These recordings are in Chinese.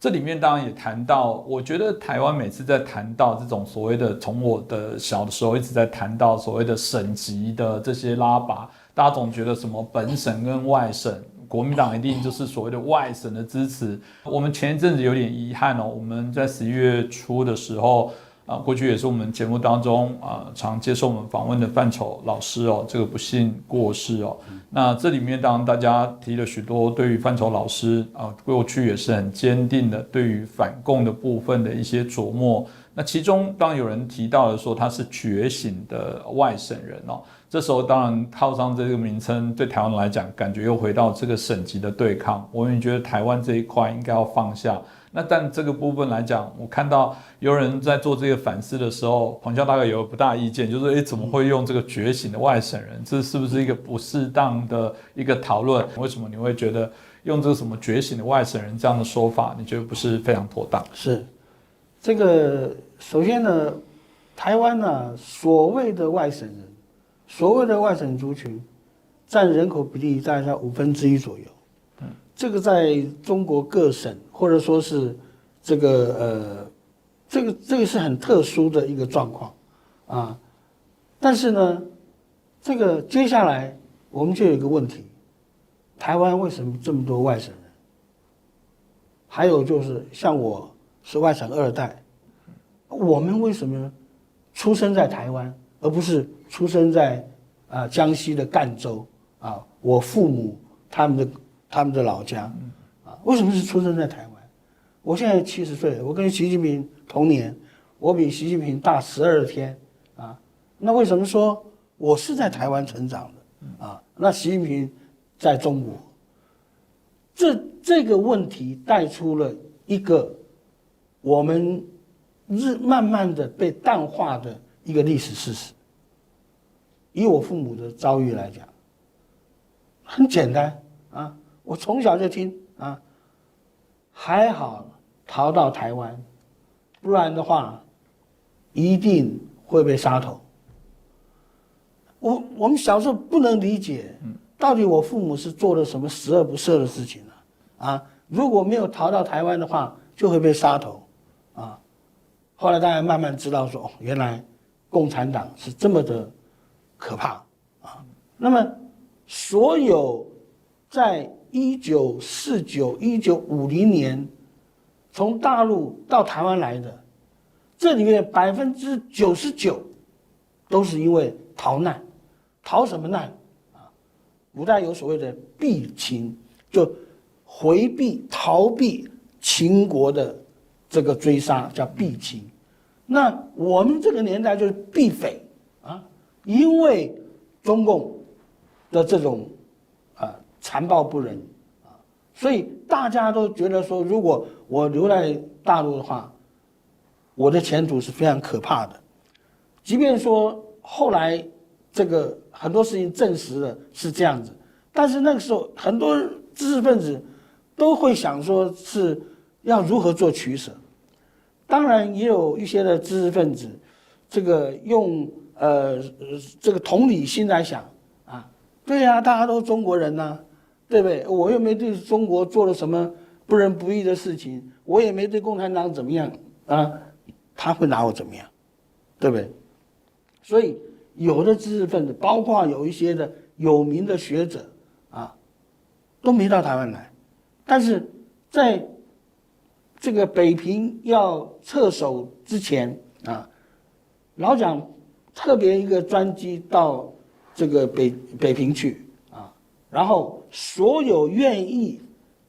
这里面当然也谈到，我觉得台湾每次在谈到这种所谓的，从我的小的时候一直在谈到所谓的省级的这些拉拔，大家总觉得什么本省跟外省，国民党一定就是所谓的外省的支持。我们前一阵子有点遗憾哦，我们在十一月初的时候。啊，过去也是我们节目当中啊常接受我们访问的范畴老师哦，这个不幸过世哦。那这里面当然大家提了许多对于范畴老师啊过去也是很坚定的对于反共的部分的一些琢磨。那其中当有人提到了说他是觉醒的外省人哦，这时候当然套上这个名称，对台湾来讲，感觉又回到这个省级的对抗。我也觉得台湾这一块应该要放下。那但这个部分来讲，我看到有人在做这个反思的时候，黄教大概有不大意见，就是诶，怎么会用这个觉醒的外省人？这是不是一个不适当的一个讨论？为什么你会觉得用这个什么觉醒的外省人这样的说法，你觉得不是非常妥当？是，这个首先呢，台湾呢所谓的外省人，所谓的外省族群，占人口比例大概在五分之一左右。这个在中国各省，或者说是这个呃，这个这个是很特殊的一个状况啊。但是呢，这个接下来我们就有一个问题：台湾为什么这么多外省人？还有就是像我是外省二代，我们为什么出生在台湾，而不是出生在啊江西的赣州啊？我父母他们的。他们的老家，啊，为什么是出生在台湾？我现在七十岁，我跟习近平同年，我比习近平大十二天，啊，那为什么说我是在台湾成长的？啊，那习近平在中国，这这个问题带出了一个我们日慢慢的被淡化的一个历史事实。以我父母的遭遇来讲，很简单啊。我从小就听啊，还好逃到台湾，不然的话，一定会被杀头。我我们小时候不能理解，到底我父母是做了什么十恶不赦的事情呢？啊，如果没有逃到台湾的话，就会被杀头，啊，后来大家慢慢知道说，原来共产党是这么的可怕啊。那么所有在一九四九、一九五零年，从大陆到台湾来的，这里面百分之九十九都是因为逃难，逃什么难啊？古代有所谓的避秦，就回避、逃避秦国的这个追杀，叫避秦。那我们这个年代就是避匪啊，因为中共的这种。残暴不仁，啊，所以大家都觉得说，如果我留在大陆的话，我的前途是非常可怕的。即便说后来这个很多事情证实了是这样子，但是那个时候很多知识分子都会想说是要如何做取舍。当然也有一些的知识分子，这个用呃这个同理心来想啊，对呀，大家都中国人呐。对不对？我又没对中国做了什么不仁不义的事情，我也没对共产党怎么样啊？他会拿我怎么样？对不对？所以有的知识分子，包括有一些的有名的学者啊，都没到台湾来。但是在这个北平要撤守之前啊，老蒋特别一个专机到这个北北平去。然后，所有愿意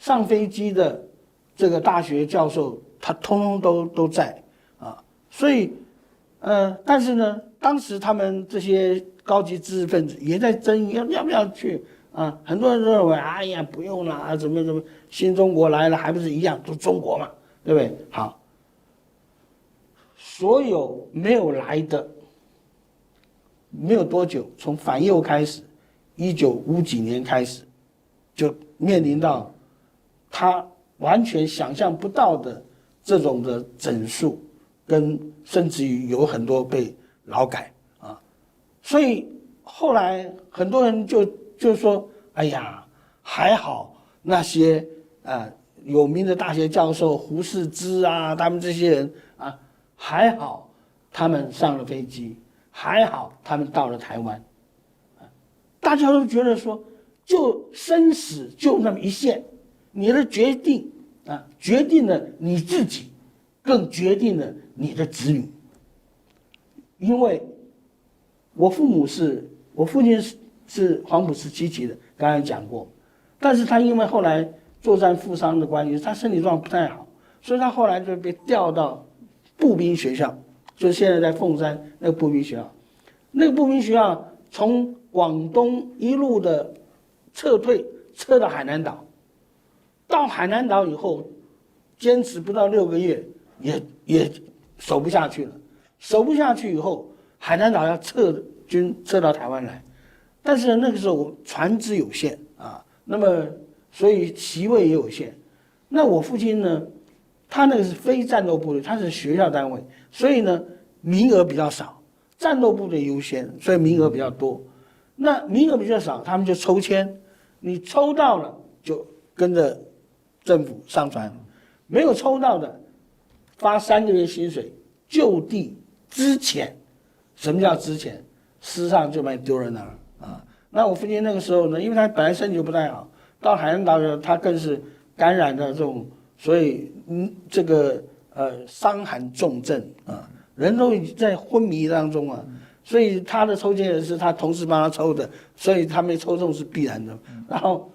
上飞机的这个大学教授，他通通都都在啊。所以，呃，但是呢，当时他们这些高级知识分子也在争议要要不要去啊。很多人认为，哎呀，不用了啊，怎么怎么，新中国来了还不是一样，都中国嘛，对不对？好，所有没有来的，没有多久，从反右开始。一九五几年开始，就面临到他完全想象不到的这种的整数，跟甚至于有很多被劳改啊，所以后来很多人就就说：“哎呀，还好那些啊有名的大学教授胡适之啊，他们这些人啊，还好他们上了飞机，还好他们到了台湾，大家都觉得说，就生死就那么一线，你的决定啊，决定了你自己，更决定了你的子女，因为我父母是我父亲是是黄埔十七期的，刚才讲过，但是他因为后来。作战负伤的关系，他身体状况不太好，所以他后来就被调到步兵学校，就是现在在凤山那个步兵学校。那个步兵学校从广东一路的撤退，撤到海南岛。到海南岛以后，坚持不到六个月，也也守不下去了。守不下去以后，海南岛要撤军撤到台湾来，但是那个时候船只有限啊，那么。所以席位也有限，那我父亲呢？他那个是非战斗部队，他是学校单位，所以呢名额比较少，战斗部队优先，所以名额比较多。那名额比较少，他们就抽签，你抽到了就跟着政府上船，没有抽到的发三个月薪水，就地支遣。什么叫支遣？师上就把你丢在那儿啊。那我父亲那个时候呢，因为他本来身体就不太好。到海南岛他更是感染的这种，所以嗯，这个呃伤寒重症啊，人都在昏迷当中啊，所以他的抽签也是他同事帮他抽的，所以他没抽中是必然的。然后，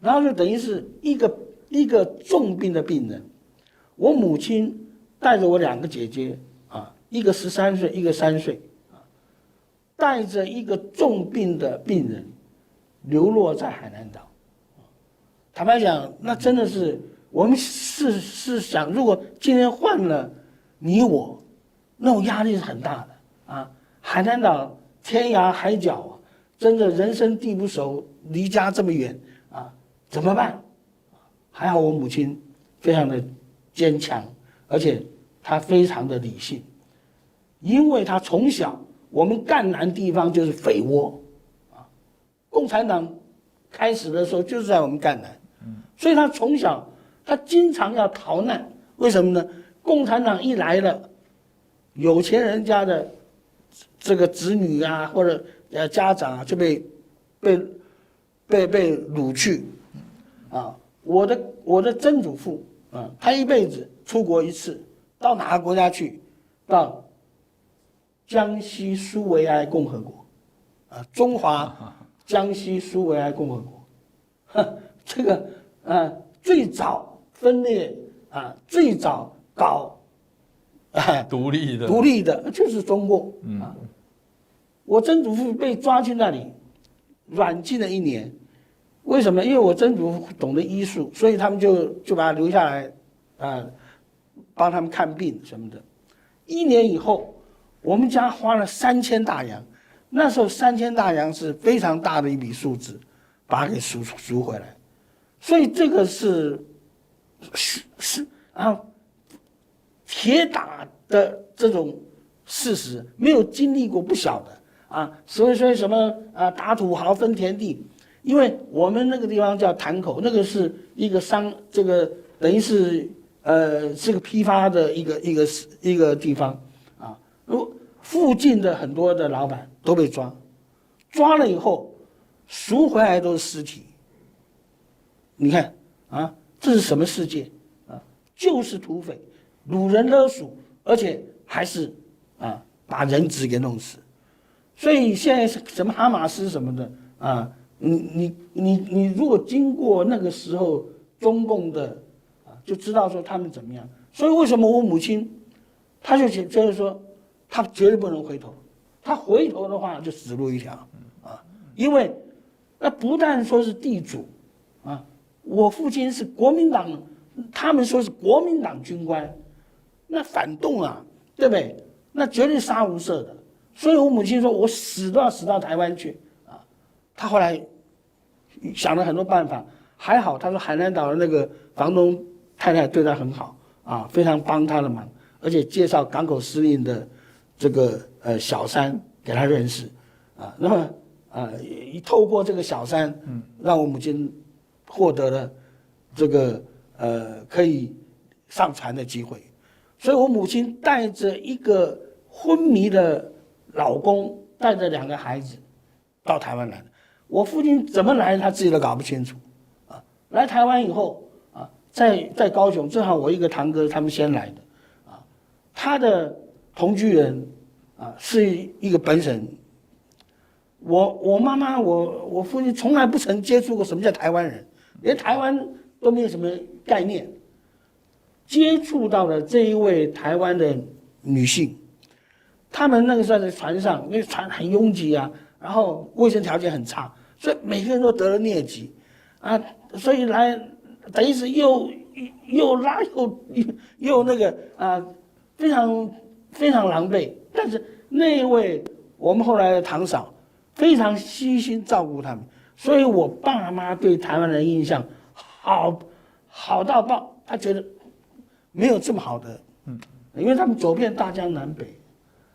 然后就等于是一个一个重病的病人，我母亲带着我两个姐姐啊，一个十三岁，一个三岁啊，带着一个重病的病人流落在海南岛。坦白讲，那真的是我们是是想，如果今天换了你我，那种压力是很大的啊！海南岛天涯海角啊，真的人生地不熟，离家这么远啊，怎么办？还好我母亲非常的坚强，而且她非常的理性，因为她从小我们赣南地方就是匪窝啊，共产党开始的时候就是在我们赣南。所以她从小，她经常要逃难，为什么呢？共产党一来了，有钱人家的这个子女啊，或者呃家长啊，就被被被被掳去，啊，我的我的曾祖父啊，他一辈子出国一次，到哪个国家去？到江西苏维埃共和国，啊，中华江西苏维埃共和国，哼，这个。啊，最早分裂啊，最早搞啊 独立的独立的，就是中共啊。我曾祖父被抓去那里，软禁了一年。为什么？因为我曾祖父懂得医术，所以他们就就把他留下来，啊，帮他们看病什么的。一年以后，我们家花了三千大洋，那时候三千大洋是非常大的一笔数字，把它给赎赎回来。所以这个是是是啊，铁打的这种事实，没有经历过不晓得啊。所以说什么啊，打土豪分田地，因为我们那个地方叫潭口，那个是一个商，这个等于是呃是个批发的一个一个一个地方啊。如附近的很多的老板都被抓，抓了以后赎回来都是尸体。你看啊，这是什么世界啊？就是土匪，掳人勒赎，而且还是啊把人质给弄死。所以现在是什么哈马斯什么的啊？你你你你，如果经过那个时候中共的啊，就知道说他们怎么样。所以为什么我母亲，他就觉觉得说，他绝对不能回头，他回头的话就死路一条啊！因为那不但说是地主啊。我父亲是国民党，他们说是国民党军官，那反动啊，对不对？那绝对杀无赦的。所以我母亲说，我死都要死到台湾去啊。他后来想了很多办法，还好他说海南岛的那个房东太太对他很好啊，非常帮他的忙，而且介绍港口司令的这个呃小三给他认识啊。那么啊，一透过这个小三，嗯，让我母亲。获得了这个呃可以上船的机会，所以我母亲带着一个昏迷的老公，带着两个孩子到台湾来的。我父亲怎么来，他自己都搞不清楚啊。来台湾以后啊，在在高雄，正好我一个堂哥他们先来的啊，他的同居人啊是一个本省。我我妈妈我我父亲从来不曾接触过什么叫台湾人，连台湾都没有什么概念。接触到了这一位台湾的女性，他们那个时候在船上，那个船很拥挤啊，然后卫生条件很差，所以每个人都得了疟疾，啊，所以来等于是又又拉又又又那个啊，非常非常狼狈。但是那一位我们后来的堂嫂非常悉心照顾他们，所以我爸妈对台湾人印象好好到爆，他觉得。没有这么好的，嗯，因为他们走遍大江南北，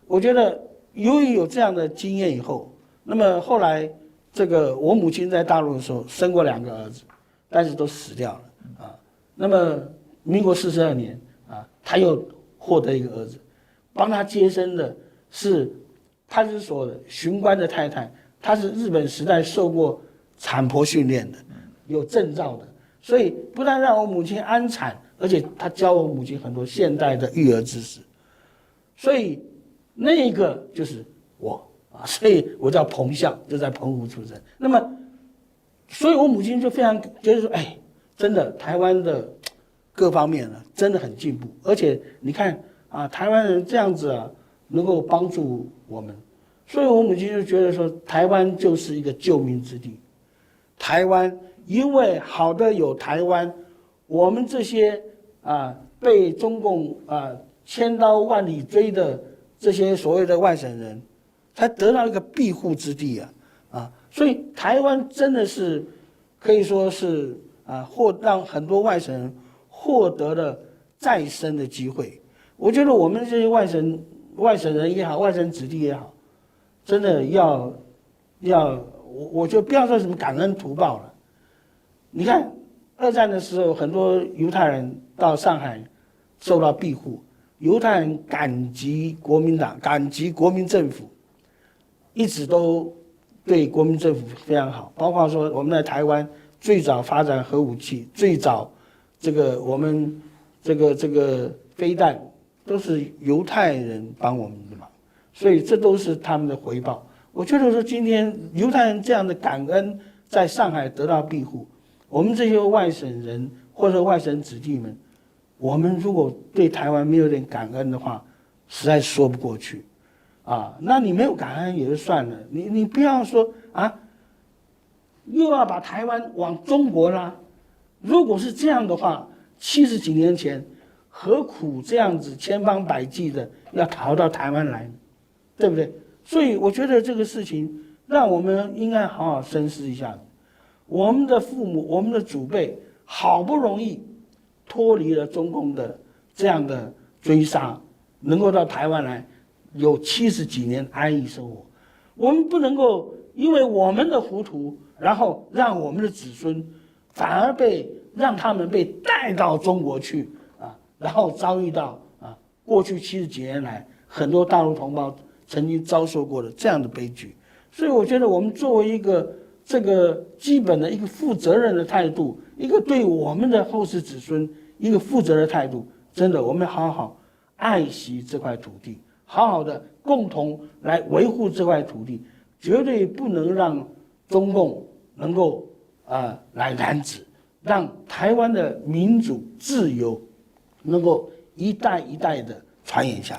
我觉得由于有这样的经验以后，那么后来这个我母亲在大陆的时候生过两个儿子，但是都死掉了啊。那么民国四十二年啊，他又获得一个儿子，帮他接生的是派出所的巡官的太太，她是日本时代受过产婆训练的，有证照的，所以不但让我母亲安产。而且他教我母亲很多现代的育儿知识，所以那个就是我啊，所以我叫彭相，就在澎湖出生。那么，所以我母亲就非常觉得说，哎，真的台湾的各方面呢，真的很进步。而且你看啊，台湾人这样子啊，能够帮助我们，所以我母亲就觉得说，台湾就是一个救命之地。台湾因为好的有台湾，我们这些。啊，被中共啊千刀万里追的这些所谓的外省人，才得到一个庇护之地啊啊！所以台湾真的是可以说是啊，获让很多外省人获得了再生的机会。我觉得我们这些外省外省人也好，外省子弟也好，真的要要我我就不要说什么感恩图报了。你看二战的时候，很多犹太人。到上海受到庇护，犹太人感激国民党，感激国民政府，一直都对国民政府非常好。包括说我们在台湾最早发展核武器，最早这个我们这个这个飞弹都是犹太人帮我们的忙，所以这都是他们的回报。我觉得说今天犹太人这样的感恩在上海得到庇护，我们这些外省人或者外省子弟们。我们如果对台湾没有点感恩的话，实在说不过去，啊，那你没有感恩也就算了，你你不要说啊，又要把台湾往中国拉，如果是这样的话，七十几年前何苦这样子千方百计的要逃到台湾来，对不对？所以我觉得这个事情让我们应该好好深思一下，我们的父母、我们的祖辈好不容易。脱离了中共的这样的追杀，能够到台湾来，有七十几年安逸生活。我们不能够因为我们的糊涂，然后让我们的子孙反而被让他们被带到中国去啊，然后遭遇到啊过去七十几年来很多大陆同胞曾经遭受过的这样的悲剧。所以我觉得我们作为一个这个基本的一个负责任的态度。一个对我们的后世子孙一个负责的态度，真的，我们好好爱惜这块土地，好好的共同来维护这块土地，绝对不能让中共能够啊来染指，让台湾的民主自由能够一代一代的传延下。